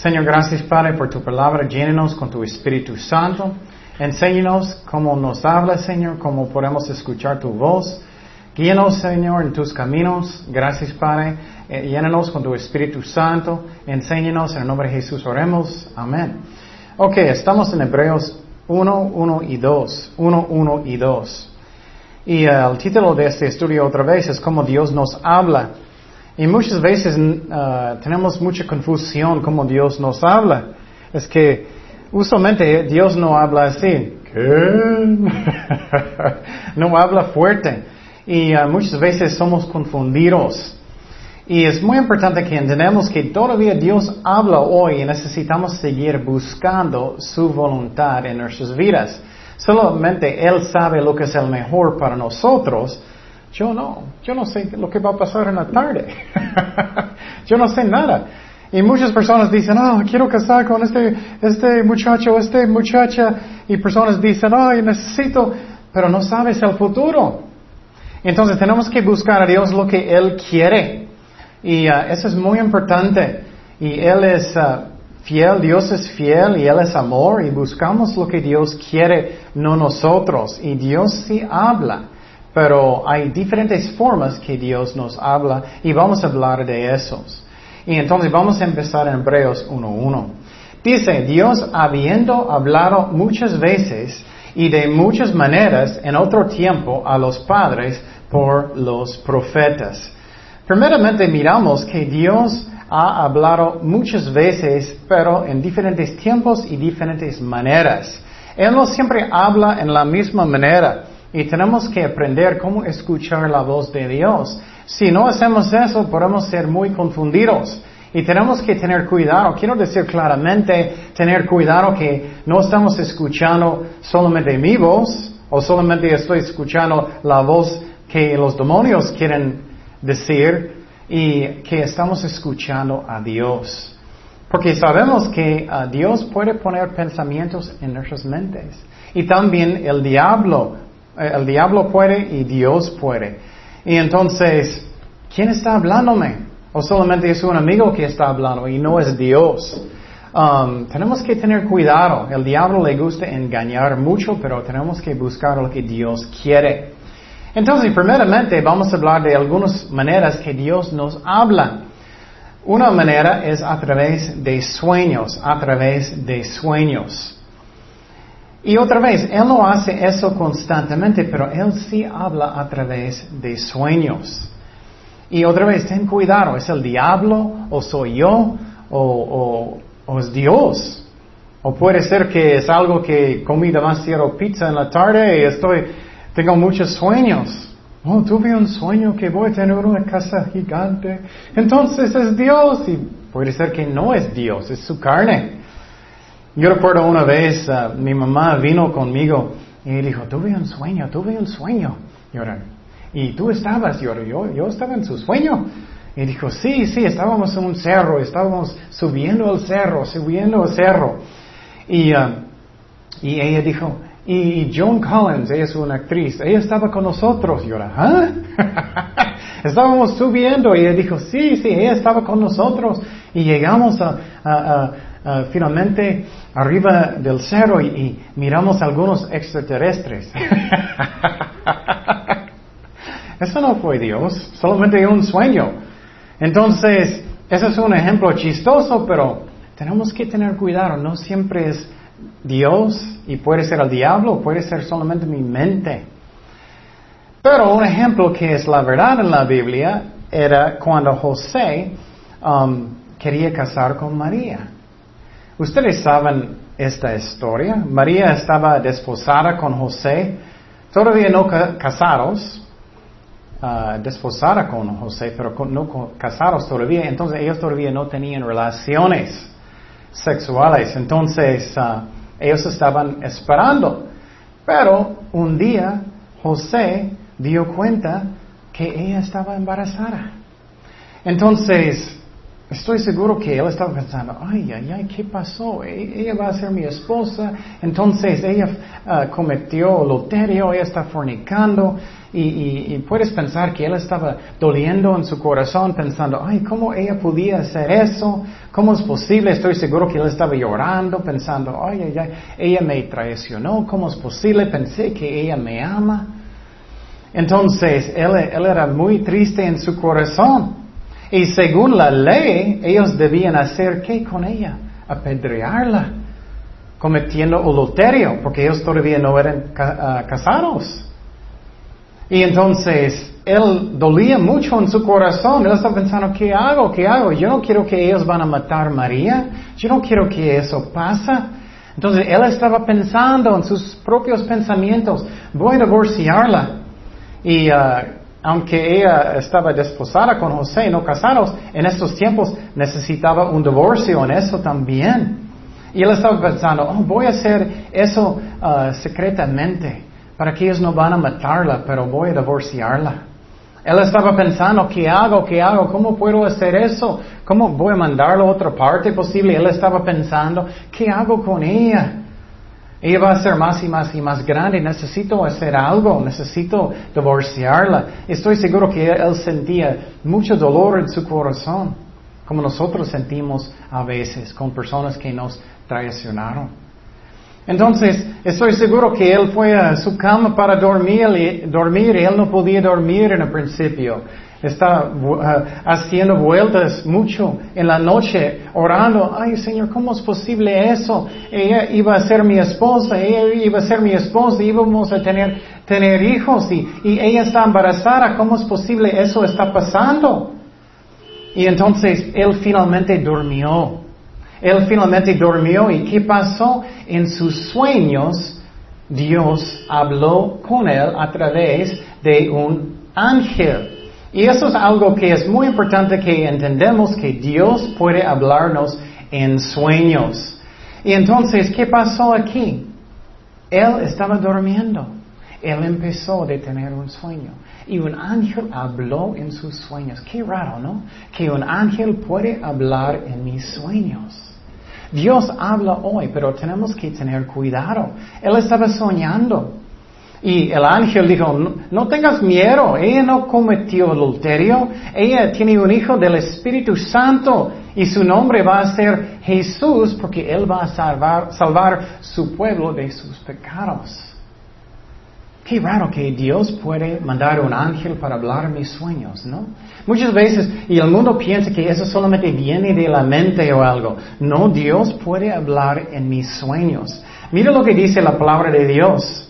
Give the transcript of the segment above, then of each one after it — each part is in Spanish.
Señor, gracias Padre por tu palabra. Llénenos con tu Espíritu Santo. Enséñanos cómo nos hablas, Señor, cómo podemos escuchar tu voz. Guíanos, Señor, en tus caminos. Gracias, Padre. Eh, llénanos con tu Espíritu Santo. Enséñanos en el nombre de Jesús. Oremos. Amén. Ok, estamos en Hebreos 1, 1 y 2. 1, 1 y 2. Y eh, el título de este estudio otra vez es cómo Dios nos habla. Y muchas veces uh, tenemos mucha confusión cómo Dios nos habla. Es que usualmente Dios no habla así. ¿Qué? no habla fuerte. Y uh, muchas veces somos confundidos. Y es muy importante que entendamos que todavía Dios habla hoy y necesitamos seguir buscando su voluntad en nuestras vidas. Solamente Él sabe lo que es el mejor para nosotros, yo no, yo no sé lo que va a pasar en la tarde. yo no sé nada. Y muchas personas dicen, oh, quiero casar con este, este muchacho, esta muchacha. Y personas dicen, oh, necesito, pero no sabes el futuro. Entonces tenemos que buscar a Dios lo que Él quiere. Y uh, eso es muy importante. Y Él es fiel, Dios es fiel y Él es amor. Y buscamos lo que Dios quiere, no nosotros. Y Dios sí habla. Pero hay diferentes formas que Dios nos habla y vamos a hablar de esos. Y entonces vamos a empezar en Hebreos 1.1. Dice, Dios habiendo hablado muchas veces y de muchas maneras en otro tiempo a los padres por los profetas. Primeramente miramos que Dios ha hablado muchas veces, pero en diferentes tiempos y diferentes maneras. Él no siempre habla en la misma manera. Y tenemos que aprender cómo escuchar la voz de Dios. Si no hacemos eso, podemos ser muy confundidos. Y tenemos que tener cuidado, quiero decir claramente, tener cuidado que no estamos escuchando solamente mi voz, o solamente estoy escuchando la voz que los demonios quieren decir, y que estamos escuchando a Dios. Porque sabemos que uh, Dios puede poner pensamientos en nuestras mentes. Y también el diablo el diablo puede y Dios puede. Y entonces, ¿quién está hablándome? O solamente es un amigo que está hablando y no es Dios. Um, tenemos que tener cuidado. El diablo le gusta engañar mucho, pero tenemos que buscar lo que Dios quiere. Entonces, primeramente, vamos a hablar de algunas maneras que Dios nos habla. Una manera es a través de sueños, a través de sueños. Y otra vez, Él no hace eso constantemente, pero Él sí habla a través de sueños. Y otra vez, ten cuidado, ¿es el diablo o soy yo o, es Dios? O puede ser que es algo que comí demasiado pizza en la tarde y estoy, tengo muchos sueños. Oh, tuve un sueño que voy a tener una casa gigante. Entonces es Dios y puede ser que no es Dios, es su carne. Yo recuerdo una vez, uh, mi mamá vino conmigo y dijo, tuve un sueño, tuve un sueño. Y, tú estabas, yo, yo, estaba en su sueño. Y dijo, sí, sí, estábamos en un cerro, estábamos subiendo el cerro, subiendo el cerro. Y, uh, y ella dijo, y Joan Collins, ella es una actriz, ella estaba con nosotros. Y yo, ¿ah? Estábamos subiendo y ella dijo, sí, sí, ella estaba con nosotros. Y llegamos a Ah, finalmente arriba del cerro y, miramos algunos extraterrestres. Eso no fue Dios, solamente un sueño. Entonces, ese es un ejemplo chistoso, pero tenemos que tener cuidado, no siempre es Dios y puede ser el diablo, puede ser solamente mi mente. Pero un ejemplo que es la verdad en la Biblia era cuando José um, quería casar con María. Ustedes saben esta historia. María estaba desposada con José, todavía no casados, uh, desposada con José, pero no casados todavía. Entonces ellos todavía no tenían relaciones sexuales. Entonces uh, ellos estaban esperando. Pero un día José dio cuenta que ella estaba embarazada. Entonces estoy seguro que él estaba pensando, ay, ay, ay, ¿qué pasó? E-, ella va a ser mi esposa, entonces ella ah, cometió loterio, ella está fornicando, y, puedes pensar que él estaba doliendo en su corazón, pensando, ay, ¿cómo ella podía hacer eso? ¿Cómo es posible? Estoy seguro que él estaba llorando, pensando, ay, ay, ay, ella me traicionó, ¿cómo es posible? Pensé que ella me ama. Entonces, él, él era muy triste en su corazón. Y según la ley, ellos debían hacer qué con ella? Apedrearla, cometiendo adulterio, porque ellos todavía no eran ah, casados. Y entonces él dolía mucho en su corazón. Él estaba pensando, ¿qué hago? ¿Qué hago? Yo no quiero que ellos van a matar a María. Yo no quiero que eso pase. Entonces él estaba pensando en sus propios pensamientos, voy a divorciarla. Y uh, aunque ella estaba desposada con José, no casados, en estos tiempos necesitaba un divorcio en eso también. Y él estaba pensando, oh, voy a hacer eso uh, secretamente para que ellos no van a matarla, pero voy a divorciarla. Él estaba pensando, ¿qué hago? ¿Qué hago? ¿Cómo puedo hacer eso? ¿Cómo voy a mandarlo a otra parte posible? Él estaba pensando, ¿qué hago con ella? Ella va a ser más y más y más grande. Necesito hacer algo. Necesito divorciarla. Estoy seguro que él sentía mucho dolor en su corazón, como nosotros sentimos a veces con personas que nos traicionaron. Entonces, estoy seguro que él fue a su cama para dormir y, dormir él no podía dormir en el principio. Está uh, haciendo vueltas mucho en la noche, orando, ay Señor, ¿cómo es posible eso? Ella iba a ser mi esposa, ella iba a ser mi esposa, íbamos a tener, tener hijos y, y ella está embarazada, ¿cómo es posible eso está pasando? Y entonces él finalmente durmió. Él finalmente durmió y ¿qué pasó? En sus sueños Dios habló con él a través de un ángel. Y eso es algo que es muy importante que entendemos que Dios puede hablarnos en sueños. Y entonces, ¿qué pasó aquí? Él estaba durmiendo. Él empezó a tener un sueño. Y un ángel habló en sus sueños. Qué raro, ¿no? Que un ángel puede hablar en mis sueños. Dios habla hoy, pero tenemos que tener cuidado. Él estaba soñando. Y el ángel dijo, no, tengas miedo, ella no cometió adulterio, ella tiene un hijo del Espíritu Santo y su nombre va a ser Jesús porque Él va a salvar, salvar su pueblo de sus pecados. Qué raro que Dios puede mandar un ángel para hablar mis sueños, ¿no? Muchas veces, y el mundo piensa que eso solamente viene de la mente o algo. No, Dios puede hablar en mis sueños. Mira lo que dice la palabra de Dios.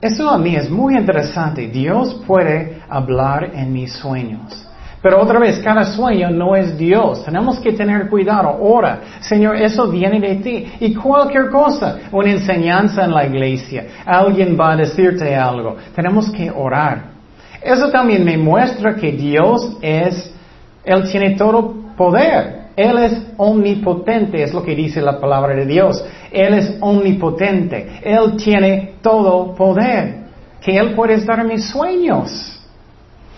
Eso a mí es muy interesante. Dios puede hablar en mis sueños. Pero otra vez, cada sueño no es Dios. Tenemos que tener cuidado. Ora, Señor, eso viene de ti. Y cualquier cosa, una enseñanza en la iglesia, alguien va a decirte algo. Tenemos que orar. Eso también me muestra que Dios es, Él tiene todo poder. Él es omnipotente, es lo que dice la palabra de Dios. Él es omnipotente. Él tiene todo poder. Que Él puede estar en mis sueños.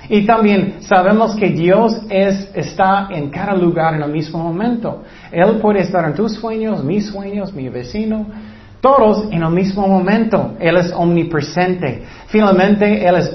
Y también sabemos que Dios es, está en cada lugar en el mismo momento. Él puede estar en tus sueños, mis sueños, mi vecino, todos en el mismo momento. Él es omnipresente. Finalmente, Él es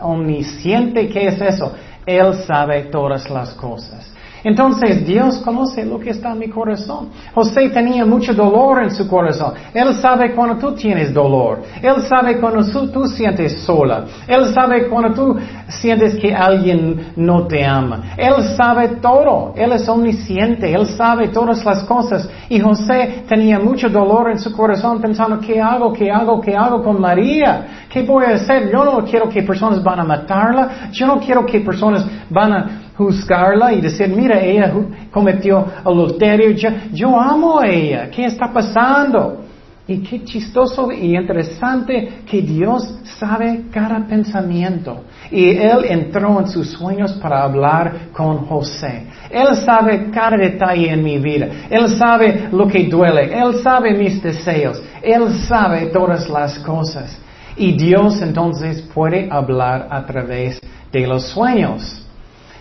omnisciente. ¿Qué es eso? Él sabe todas las cosas. Entonces Dios conoce lo que está en mi corazón. José tenía mucho dolor en su corazón. Él sabe cuando tú tienes dolor. Él sabe cuando tú, sientes sola. Él sabe cuando tú sientes que alguien no te ama. Él sabe todo. Él es omnisciente. Él sabe todas las cosas. Y José tenía mucho dolor en su corazón pensando, ¿qué hago? ¿Qué hago? ¿Qué hago con María? ¿Qué voy a hacer? Yo no quiero que personas van a matarla. Yo no quiero que personas van a juzgarla y decir, mira, ella cometió adulterio, yo, yo amo a ella, ¿qué está pasando? Y qué chistoso y interesante que Dios sabe cada pensamiento. Y Él entró en sus sueños para hablar con José. Él sabe cada detalle en mi vida. Él sabe lo que duele. Él sabe mis deseos. Él sabe todas las cosas. Y Dios entonces puede hablar a través de los sueños.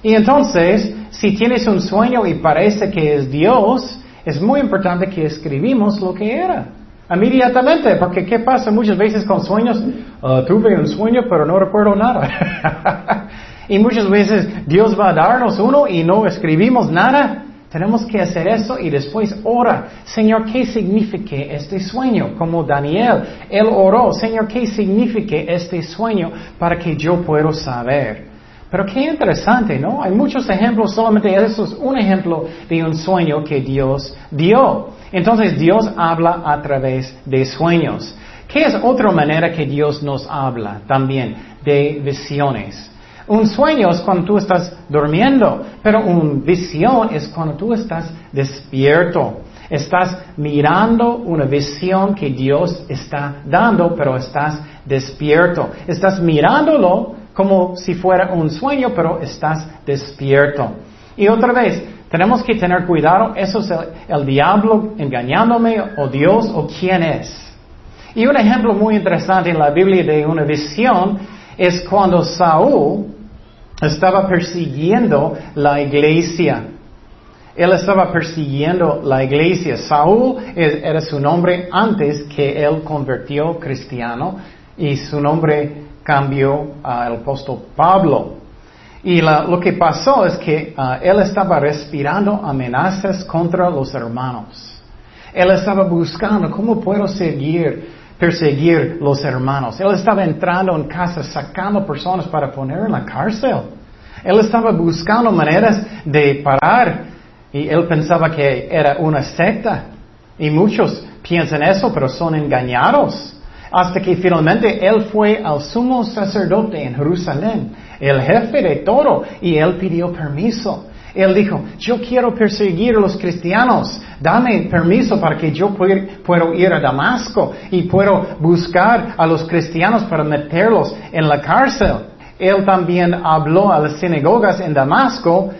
Y entonces, si tienes un sueño y parece que es Dios, es muy importante que escribimos lo que era. Inmediatamente, porque ¿qué pasa muchas veces con sueños? Ah, tuve un sueño pero no recuerdo nada. y muchas veces Dios va a darnos uno y no escribimos nada. Tenemos que hacer eso y después ora. Señor, ¿qué significa este sueño? Como Daniel, él oró. Señor, ¿qué significa este sueño para que yo pueda saber? Pero qué interesante, ¿no? Hay muchos ejemplos, solamente eso es un ejemplo de un sueño que Dios dio. Entonces Dios habla a través de sueños. ¿Qué es otra manera que Dios nos habla también? De visiones. Un sueño es cuando tú estás durmiendo, pero una visión es cuando tú estás despierto. Estás mirando una visión que Dios está dando, pero estás despierto. Estás mirándolo como si fuera un sueño, pero estás despierto. Y otra vez, tenemos que tener cuidado, eso es el, diablo engañándome o Dios o quién es. Y un ejemplo muy interesante en la Biblia de una visión es cuando Saúl estaba persiguiendo la iglesia. Él estaba persiguiendo la iglesia. Saúl era su nombre antes que él convirtió cristiano y su nombre cambió al apóstol Pablo. Y lo que pasó es que ah, él estaba respirando amenazas contra los hermanos. Él estaba buscando cómo puedo seguir, perseguir los hermanos. Él estaba entrando en casas, sacando personas para poner en la cárcel. Él estaba buscando maneras de parar y él pensaba que era una secta. Y muchos piensan eso, pero son engañados. Hasta que finalmente él fue al sumo sacerdote en Jerusalén, el jefe de todo, y él pidió permiso. Él dijo, yo quiero perseguir a los cristianos, dame permiso para que yo pueda ir a Damasco y puedo buscar a los cristianos para meterlos en la cárcel. Él también habló a las sinagogas en Damasco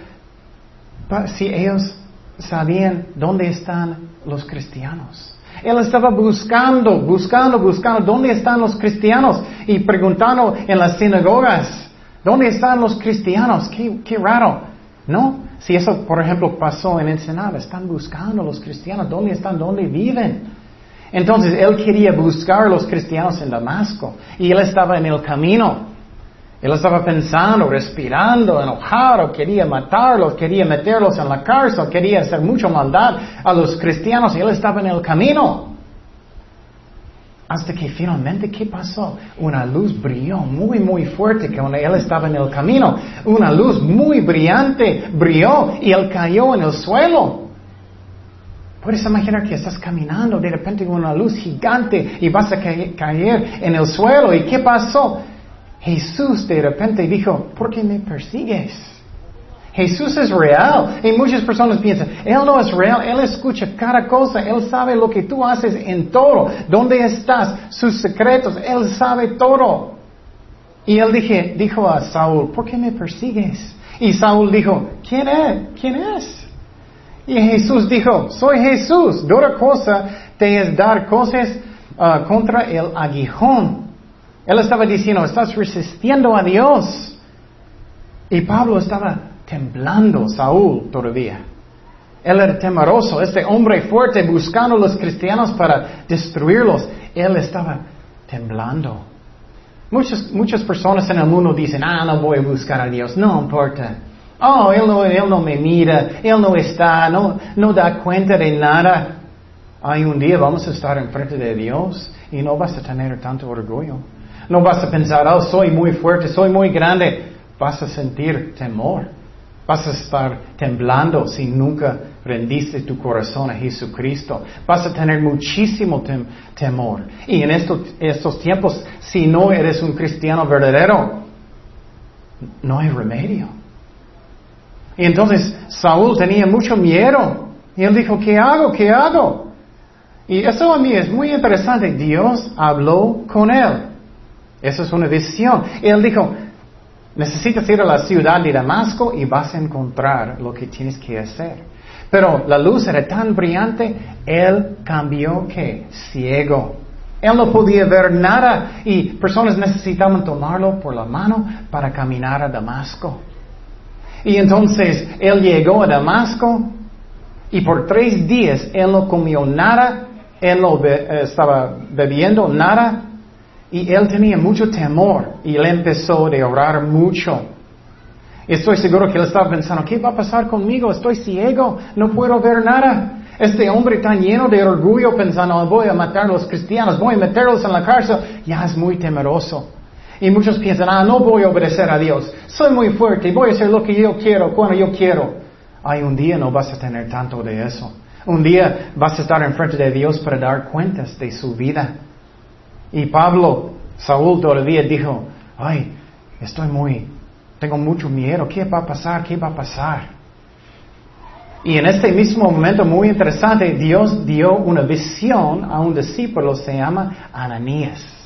si ellos sabían dónde están los cristianos. Él estaba buscando, buscando, buscando dónde están los cristianos y preguntando en las sinagogas, ¿dónde están los cristianos? Qué, raro, ¿no? Si eso, por ejemplo, pasó en Ensenada, están buscando los cristianos, ¿dónde están? ¿Dónde viven? Entonces él quería buscar a los cristianos en Damasco y él estaba en el camino. Él estaba pensando, respirando, enojado, quería matarlos, quería meterlos en la cárcel, quería hacer mucha maldad a los cristianos y él estaba en el camino. Hasta que finalmente, ¿qué pasó? Una luz brilló muy, muy fuerte cuando él estaba en el camino. Una luz muy brillante brilló y él cayó en el suelo. Puedes imaginar que estás caminando de repente con una luz gigante y vas a caer en el suelo. ¿Y qué pasó? Jesús de repente dijo, ¿por qué me persigues? Jesús es real. Y muchas personas piensan, Él no es real, Él escucha cada cosa, Él sabe lo que tú haces en todo, dónde estás, sus secretos, Él sabe todo. Y Él dije, dijo a Saúl, ¿por qué me persigues? Y Saúl dijo, ¿quién es? ¿Quién es? Y Jesús dijo, soy Jesús. Dura cosa te es dar cosas ah, contra el aguijón él estaba diciendo, estás resistiendo a Dios. Y Pablo estaba temblando, Saúl todavía. Él era temeroso, este hombre fuerte buscando a los cristianos para destruirlos. Él estaba temblando. Muchas, muchas personas en el mundo dicen, ah, no voy a buscar a Dios, no importa. Oh, él no, él no me mira, Él no está, no, no da cuenta de nada. Hay un día vamos a estar enfrente de Dios y no vas a tener tanto orgullo. No vas a pensar, oh, soy muy fuerte, soy muy grande. Vas a sentir temor. Vas a estar temblando si nunca rendiste tu corazón a Jesucristo. Vas a tener muchísimo temor. Y en estos, estos tiempos, si no eres un cristiano verdadero, no hay remedio. Y entonces Saúl tenía mucho miedo. Y él dijo, ¿qué hago? ¿Qué hago? Y eso a mí es muy interesante. Dios habló con él. Eso es una visión. Él dijo, necesitas ir a la ciudad de Damasco y vas a encontrar lo que tienes que hacer. Pero la luz era tan brillante, él cambió que ciego. Él no podía ver nada y personas necesitaban tomarlo por la mano para caminar a Damasco. Y entonces él llegó a Damasco y por tres días él no comió nada, él no eh, estaba bebiendo nada y él tenía mucho temor y él empezó a orar mucho. Estoy seguro que él estaba pensando, ¿qué va a pasar conmigo? Estoy ciego, no puedo ver nada. Este hombre tan lleno de orgullo pensando, voy a matar a los cristianos, voy a meterlos en la cárcel, ya es muy temeroso. Y muchos piensan, ah, no voy a obedecer a Dios, soy muy fuerte, voy a hacer lo que yo quiero, cuando yo quiero. Ay, un día no vas a tener tanto de eso. Un día vas a estar enfrente de Dios para dar cuentas de su vida. Y Pablo, Saúl todavía dijo, ay, estoy muy, tengo mucho miedo, ¿qué va a pasar? ¿Qué va a pasar? Y en este mismo momento muy interesante, Dios dio una visión a un discípulo, se llama Ananías.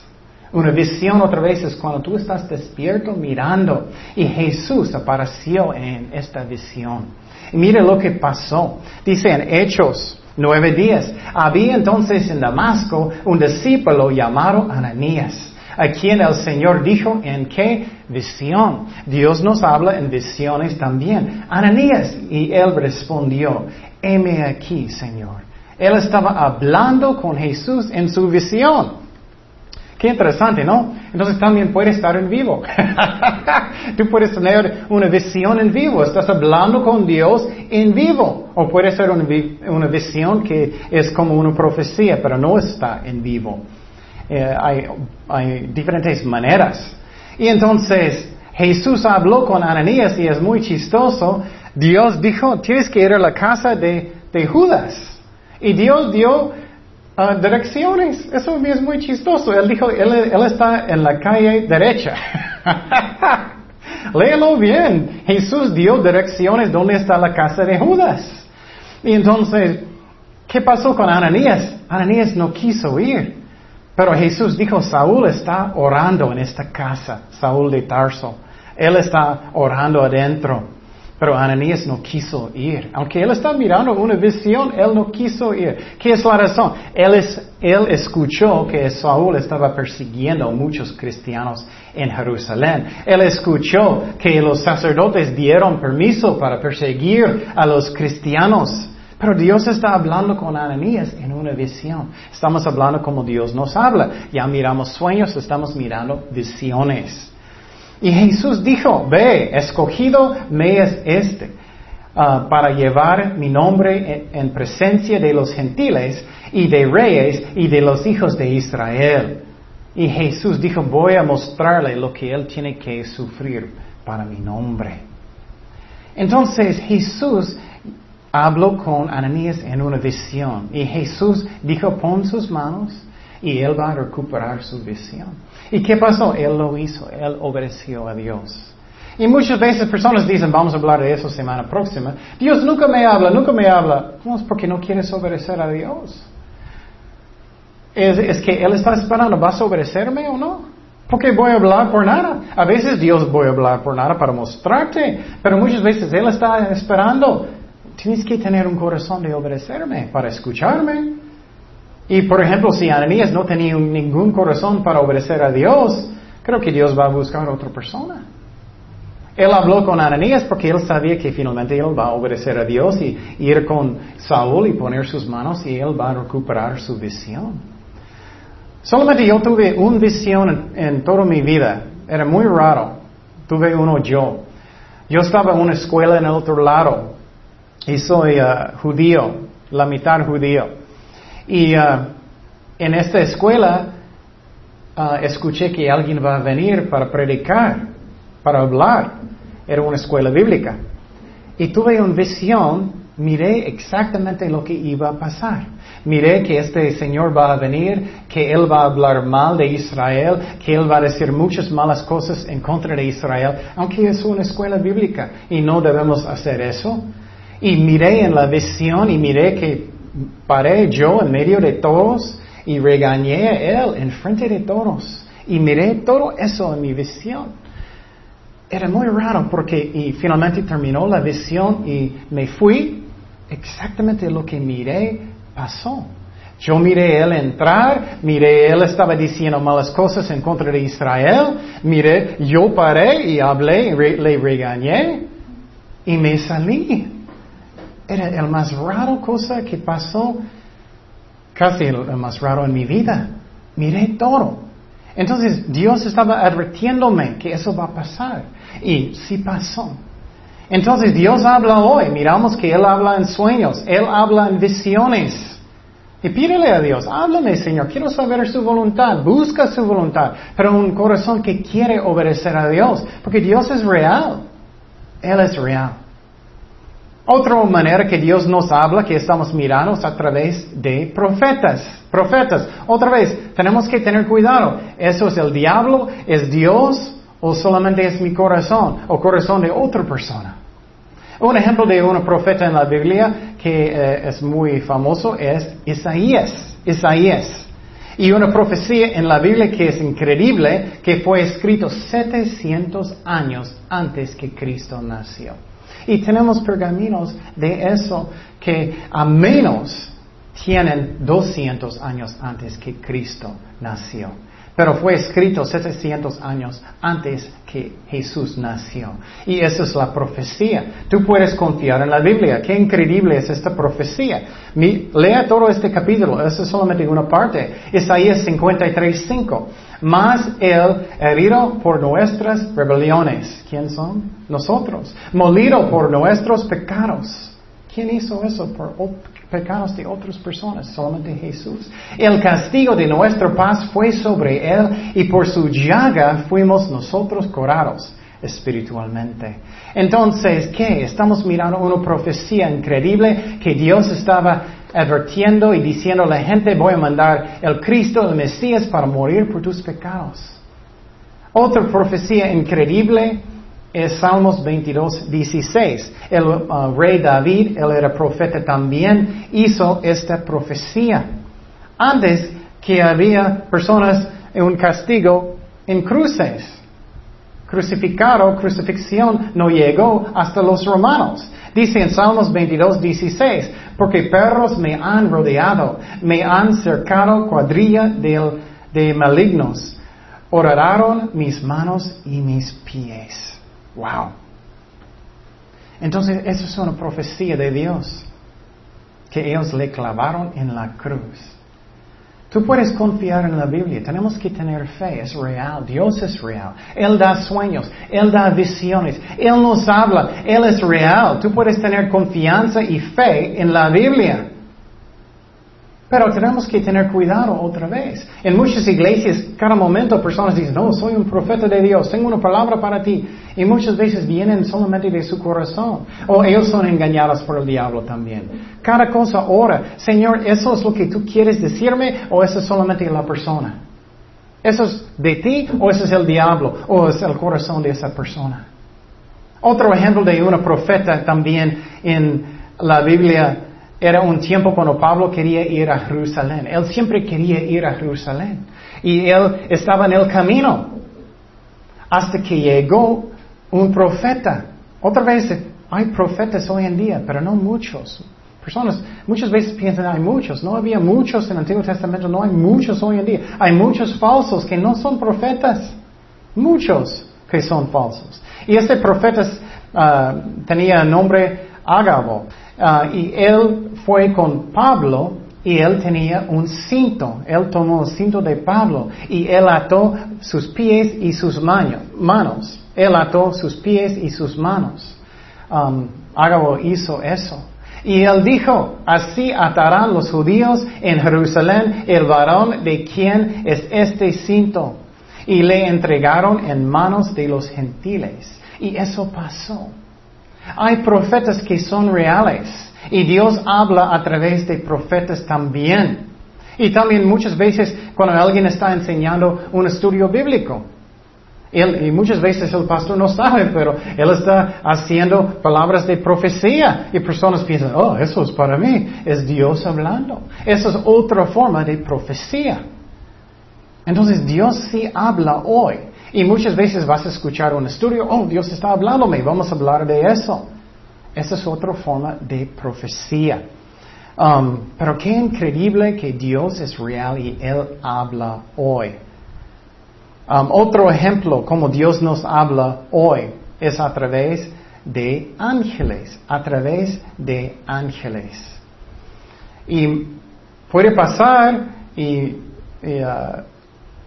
Una visión otra vez es cuando tú estás despierto mirando y Jesús apareció en esta visión. Y mire lo que pasó. Dice en Hechos nueve días. Había entonces en Damasco un discípulo llamado Ananías a quien el Señor dijo en qué visión. Dios nos habla en visiones también. Ananías, y él respondió, heme aquí, Señor. Él estaba hablando con Jesús en su visión. Qué interesante, ¿no? Entonces también puede estar en vivo. Tú puedes tener una visión en vivo. Estás hablando con Dios en vivo. O puede ser una, una visión que es como una profecía, pero no está en vivo. Eh, hay, diferentes maneras. Y entonces Jesús habló con Ananías y es muy chistoso. Dios dijo, tienes que ir a la casa de, Judas. Y Dios dio ah, direcciones. Eso es muy chistoso. Él dijo, él, está en la calle derecha. Léelo bien. Jesús dio direcciones donde está la casa de Judas. Y entonces, ¿qué pasó con Ananías? Ananías no quiso ir. Pero Jesús dijo, Saúl está orando en esta casa, Saúl de Tarso. Él está orando adentro. Pero Ananías no quiso ir. Aunque él está mirando una visión, él no quiso ir. ¿Qué es la razón? Él, él escuchó que Saúl estaba persiguiendo a muchos cristianos en Jerusalén. Él escuchó que los sacerdotes dieron permiso para perseguir a los cristianos. Pero Dios está hablando con Ananías en una visión. Estamos hablando como Dios nos habla. Ya miramos sueños, estamos mirando visiones. Y Jesús dijo, ve, escogido me es este, ah, para llevar mi nombre en, en presencia de los gentiles y de reyes y de los hijos de Israel. Y Jesús dijo, voy a mostrarle lo que él tiene que sufrir para mi nombre. Entonces Jesús habló con Ananías en una visión y Jesús dijo, pon sus manos y él va a recuperar su visión. ¿Y qué pasó? Él lo hizo, él obedeció a Dios. Y muchas veces personas dicen, vamos a hablar de eso semana próxima, Dios nunca me habla, nunca me habla. No, es porque no quieres obedecer a Dios. Es, es que Él está esperando, ¿vas a obedecerme o no? Porque voy a hablar por nada. A veces Dios voy a hablar por nada para mostrarte, pero muchas veces Él está esperando Tienes que tener un corazón de obedecerme para escucharme. Y por ejemplo, si Ananías no tenía ningún corazón para obedecer a Dios, creo que Dios va a buscar a otra persona. Él habló con Ananías porque él sabía que finalmente él va a obedecer a Dios y ir con Saúl y poner sus manos y él va a recuperar su visión. Solamente yo tuve una visión en, toda mi vida. Era muy raro. Tuve uno yo. Yo estaba en una escuela en el otro lado y soy uh, judío, la mitad judío. Y uh, en esta escuela uh, escuché que alguien va a venir para predicar, para hablar. Era una escuela bíblica. Y tuve una visión miré exactamente lo que iba a pasar. Miré que este Señor va a venir, que Él va a hablar mal de Israel, que Él va a decir muchas malas cosas en contra de Israel, aunque es una escuela bíblica y no debemos hacer eso. Y miré en la visión y miré que paré yo en medio de todos y regañé a Él en frente de todos. Y miré todo eso en mi visión. Era muy raro porque y finalmente terminó la visión y me fui. Exactamente lo que miré pasó. Yo miré él entrar, miré él estaba diciendo malas cosas en contra de Israel, miré, yo paré y hablé, le regañé y me salí. Era el más raro cosa que pasó, casi el, más raro en mi vida. Miré todo. Entonces Dios estaba advirtiéndome que eso va a pasar. Y sí pasó. Entonces Dios habla hoy. Miramos que Él habla en sueños. Él habla en visiones. Y pídele a Dios, háblame Señor, quiero saber su voluntad, busca su voluntad, pero un corazón que quiere obedecer a Dios, porque Dios es real, Él es real. Otra manera que Dios nos habla, que estamos mirando, es a través de profetas. Profetas. Otra vez, tenemos que tener cuidado. ¿Eso es el diablo? ¿Es Dios? ¿O solamente es mi corazón? ¿O corazón de otra persona? Un ejemplo de un profeta en la Biblia que eh, es muy famoso es Isaías. Isaías. Y una profecía en la Biblia que es increíble, que fue escrito 700 años antes que Cristo nació. Y tenemos pergaminos de eso que a menos tienen 200 años antes que Cristo nació pero fue escrito 700 años antes que Jesús nació. Y esa es la profecía. Tú puedes confiar en la Biblia. Qué increíble es esta profecía. lea todo este capítulo, eso es solamente una parte. Isaías 53, 5. Más él herido por nuestras rebeliones. ¿Quién son? Nosotros. Molido por nuestros pecados. ¿Quién hizo eso por pecados de otras personas? Solamente Jesús. El castigo de nuestra paz fue sobre Él y por su llaga fuimos nosotros curados espiritualmente. Entonces, ¿qué? Estamos mirando una profecía increíble que Dios estaba advirtiendo y diciendo a la gente, voy a mandar el Cristo, el Mesías, para morir por tus pecados. Otra profecía increíble es Salmos 22, 16. El uh, rey David, él era profeta también, hizo esta profecía. Antes que había personas en un castigo en cruces. Crucificado, crucifixión no llegó hasta los romanos. Dice en Salmos 22, 16, porque perros me han rodeado, me han cercado cuadrilla de, de malignos, oraron mis manos y mis pies. Wow. Entonces, eso es una profecía de Dios, que ellos le clavaron en la cruz. Tú puedes confiar en la Biblia, tenemos que tener fe, es real, Dios es real, Él da sueños, Él da visiones, Él nos habla, Él es real, tú puedes tener confianza y fe en la Biblia. Pero tenemos que tener cuidado otra vez. En muchas iglesias, cada momento personas dicen, no, soy un profeta de Dios, tengo una palabra para ti. Y muchas veces vienen solamente de su corazón. O ellos son engañados por el diablo también. Cada cosa ora, Señor, ¿eso es lo que tú quieres decirme o eso es solamente la persona? ¿Eso es de ti o eso es el diablo o es el corazón de esa persona? Otro ejemplo de una profeta también en la Biblia era un tiempo cuando Pablo quería ir a Jerusalén. Él siempre quería ir a Jerusalén. Y él estaba en el camino. Hasta que llegó un profeta. Otra vez, hay profetas hoy en día, pero no muchos. Personas muchas veces piensan, hay muchos. No había muchos en el Antiguo Testamento, no hay muchos hoy en día. Hay muchos falsos que no son profetas. Muchos que son falsos. Y este profeta uh, tenía nombre Ágabo. Ah, y él fue con Pablo y él tenía un cinto. Él tomó el cinto de Pablo y él ató sus pies y sus manos. Él ató sus pies y sus manos. Um, hizo eso. Y él dijo, así atarán los judíos en Jerusalén el varón de quien es este cinto. Y le entregaron en manos de los gentiles. Y eso pasó. Hay profetas que son reales y Dios habla a través de profetas también. Y también muchas veces cuando alguien está enseñando un estudio bíblico, y muchas veces el pastor no sabe, pero él está haciendo palabras de profecía y personas piensan, oh, eso es para mí, es Dios hablando. Esa es otra forma de profecía. Entonces Dios sí habla hoy. Y muchas veces vas a escuchar un estudio, oh, Dios está hablándome, vamos a hablar de eso. Esa es otra forma de profecía. Um, pero qué increíble que Dios es real y Él habla hoy. Um, otro ejemplo, como Dios nos habla hoy, es a través de ángeles, a través de ángeles. Y puede pasar y, uh,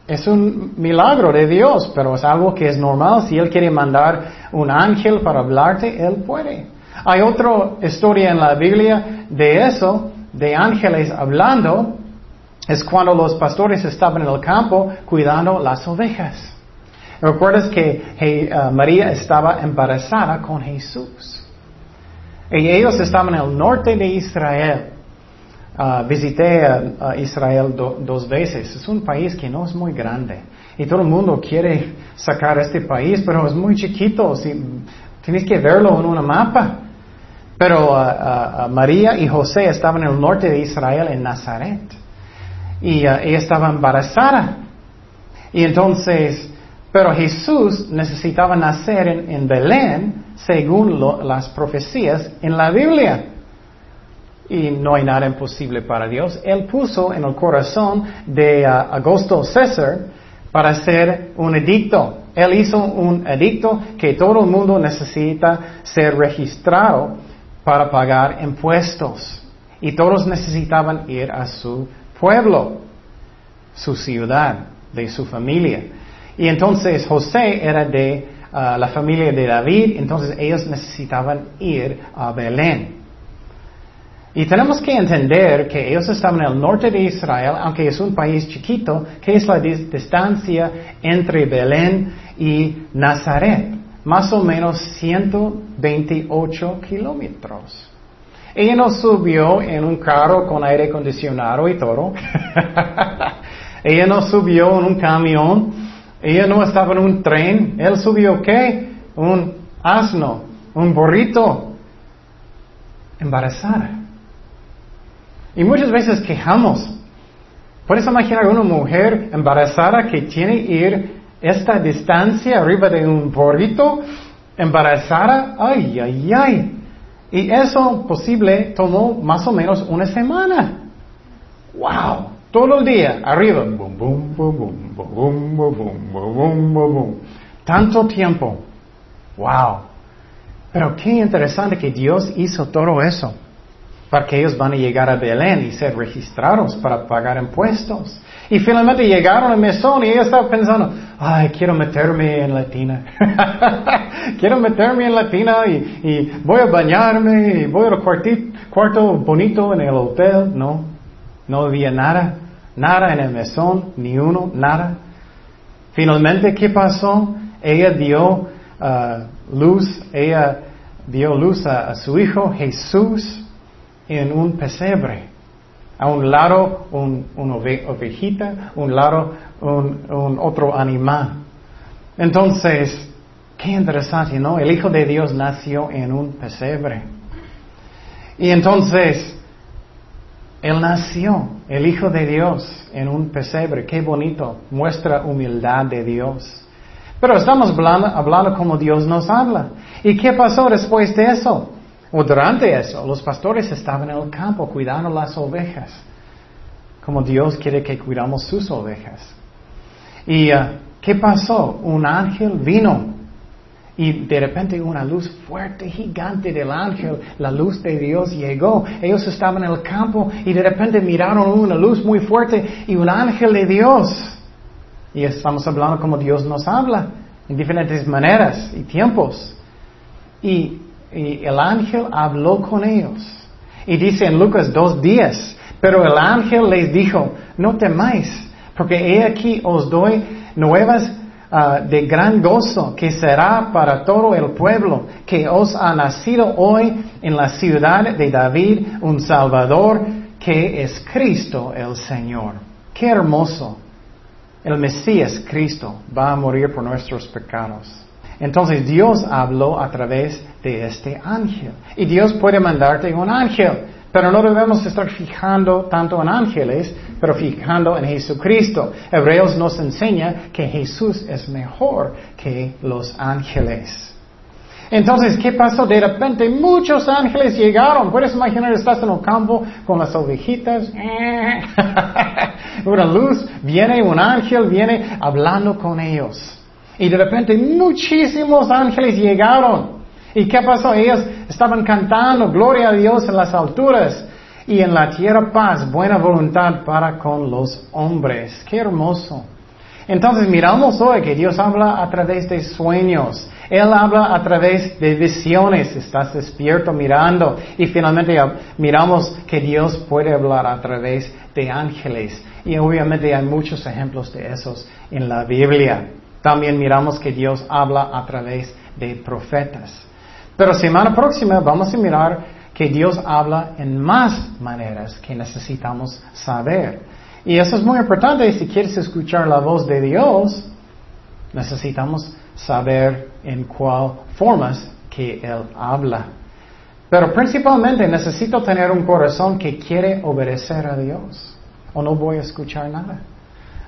es un milagro de Dios, pero es algo que es normal. Si Él quiere mandar un ángel para hablarte, Él puede. Hay otra historia en la Biblia de eso, de ángeles hablando, es cuando los pastores estaban en el campo cuidando las ovejas. ¿Recuerdas que uh, María estaba embarazada con Jesús? Y ellos estaban en el norte de Israel. Uh, visité a, Israel dos veces. Es un país que no es muy grande. Y todo el mundo quiere sacar este país, pero es muy chiquito. tienes que verlo en una mapa. Pero uh, María y José estaban en el norte de Israel, en Nazaret y uh, ella estaba embarazada. Y entonces, pero Jesús necesitaba nacer en, Belén según las profecías en la Biblia. Y no hay nada imposible para Dios. Él puso en el corazón de uh, Augusto César para hacer un edicto. Él hizo un edicto que todo el mundo necesita ser registrado para pagar impuestos. Y todos necesitaban ir a su pueblo, su ciudad, de su familia. Y entonces José era de uh, la familia de David, entonces ellos necesitaban ir a Belén. Y tenemos que entender que ellos estaban en el norte de Israel, aunque es un país chiquito, que es la distancia entre Belén y Nazaret, más o menos 128 kilómetros. Ella no subió en un carro con aire acondicionado y todo. Ella no subió en un camión. Ella no estaba en un tren. Él subió qué? Un asno, un burrito. Embarazada. Y muchas veces quejamos. ¿Puedes imaginar una mujer embarazada que tiene que ir esta distancia arriba de un burrito? Embarazada. Ay, ay, ay. Y eso posible tomó más o menos una semana. ¡Wow! Todo el día, arriba. Tanto tiempo. ¡Wow! Pero qué interesante que Dios hizo todo eso. Para que ellos van a llegar a Belén y ser registrados para pagar impuestos. Y finalmente llegaron al mesón y ella estaba pensando, ay, quiero meterme en la tina. quiero meterme en la tina y, voy a bañarme y voy al cuarto bonito en el hotel. No, no había nada, nada en el mesón, ni uno, nada. Finalmente, ¿qué pasó? Ella dio uh, luz, ella dio luz a su hijo Jesús en un pesebre. A un lado un, una ovejita, un lado un, otro animal. Entonces, qué interesante, ¿no? El Hijo de Dios nació en un pesebre. Y entonces, Él nació, el Hijo de Dios, en un pesebre. Qué bonito, muestra humildad de Dios. Pero estamos hablando, hablando como Dios nos habla. ¿Y qué pasó después de eso? O durante eso, los pastores estaban en el campo cuidando las ovejas, como Dios quiere que cuidamos sus ovejas. ¿Y uh, qué pasó? Un ángel vino y de repente una luz fuerte, gigante del ángel, la luz de Dios llegó. Ellos estaban en el campo y de repente miraron una luz muy fuerte y un ángel de Dios. Y estamos hablando como Dios nos habla, en diferentes maneras y tiempos. Y y el ángel habló con ellos. Y dice en Lucas dos días, pero el ángel les dijo, no temáis, porque he aquí os doy nuevas ah, de gran gozo que será para todo el pueblo, que os ha nacido hoy en la ciudad de David un Salvador que es Cristo el Señor. Qué hermoso. El Mesías Cristo va a morir por nuestros pecados. Entonces Dios habló a través de este ángel. Y Dios puede mandarte un ángel. Pero no debemos estar fijando tanto en ángeles, pero fijando en Jesucristo. Hebreos nos enseña que Jesús es mejor que los ángeles. Entonces, ¿qué pasó? De repente muchos ángeles llegaron. Puedes imaginar, estás en un campo con las ovejitas. Una luz, viene un ángel, viene hablando con ellos. Y de repente muchísimos ángeles llegaron. ¿Y qué pasó? Ellos estaban cantando, gloria a Dios en las alturas y en la tierra paz, buena voluntad para con los hombres. Qué hermoso. Entonces miramos hoy que Dios habla a través de sueños. Él habla a través de visiones. Estás despierto mirando. Y finalmente miramos que Dios puede hablar a través de ángeles. Y obviamente hay muchos ejemplos de esos en la Biblia. También miramos que Dios habla a través de profetas. Pero semana próxima vamos a mirar que Dios habla en más maneras que necesitamos saber. Y eso es muy importante. Si quieres escuchar la voz de Dios, necesitamos saber en cuál formas que Él habla. Pero principalmente necesito tener un corazón que quiere obedecer a Dios. O no voy a escuchar nada.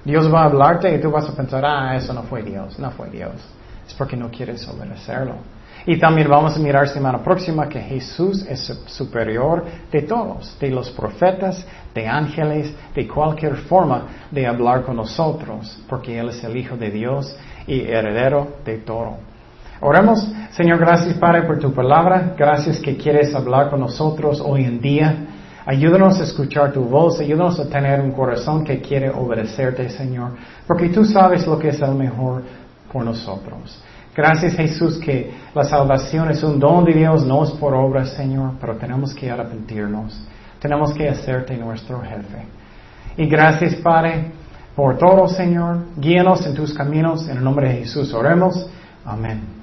Dios va a hablarte y tú vas a pensar, ah, eso no fue Dios, no fue Dios. Es porque no quieres obedecerlo. Y también vamos a mirar semana próxima que Jesús es superior de todos, de los profetas, de ángeles, de cualquier forma de hablar con nosotros, porque Él es el Hijo de Dios y heredero de todo. Oremos, Señor, gracias Padre por tu palabra, gracias que quieres hablar con nosotros hoy en día. Ayúdanos a escuchar tu voz, ayúdanos a tener un corazón que quiere obedecerte, Señor, porque tú sabes lo que es el mejor por nosotros. Gracias Jesús que la salvación es un don de Dios, no es por obras, Señor, pero tenemos que arrepentirnos. Tenemos que hacerte nuestro jefe. Y gracias, Padre, por todo, Señor. Guíanos en tus caminos. En el nombre de Jesús oremos. Amén.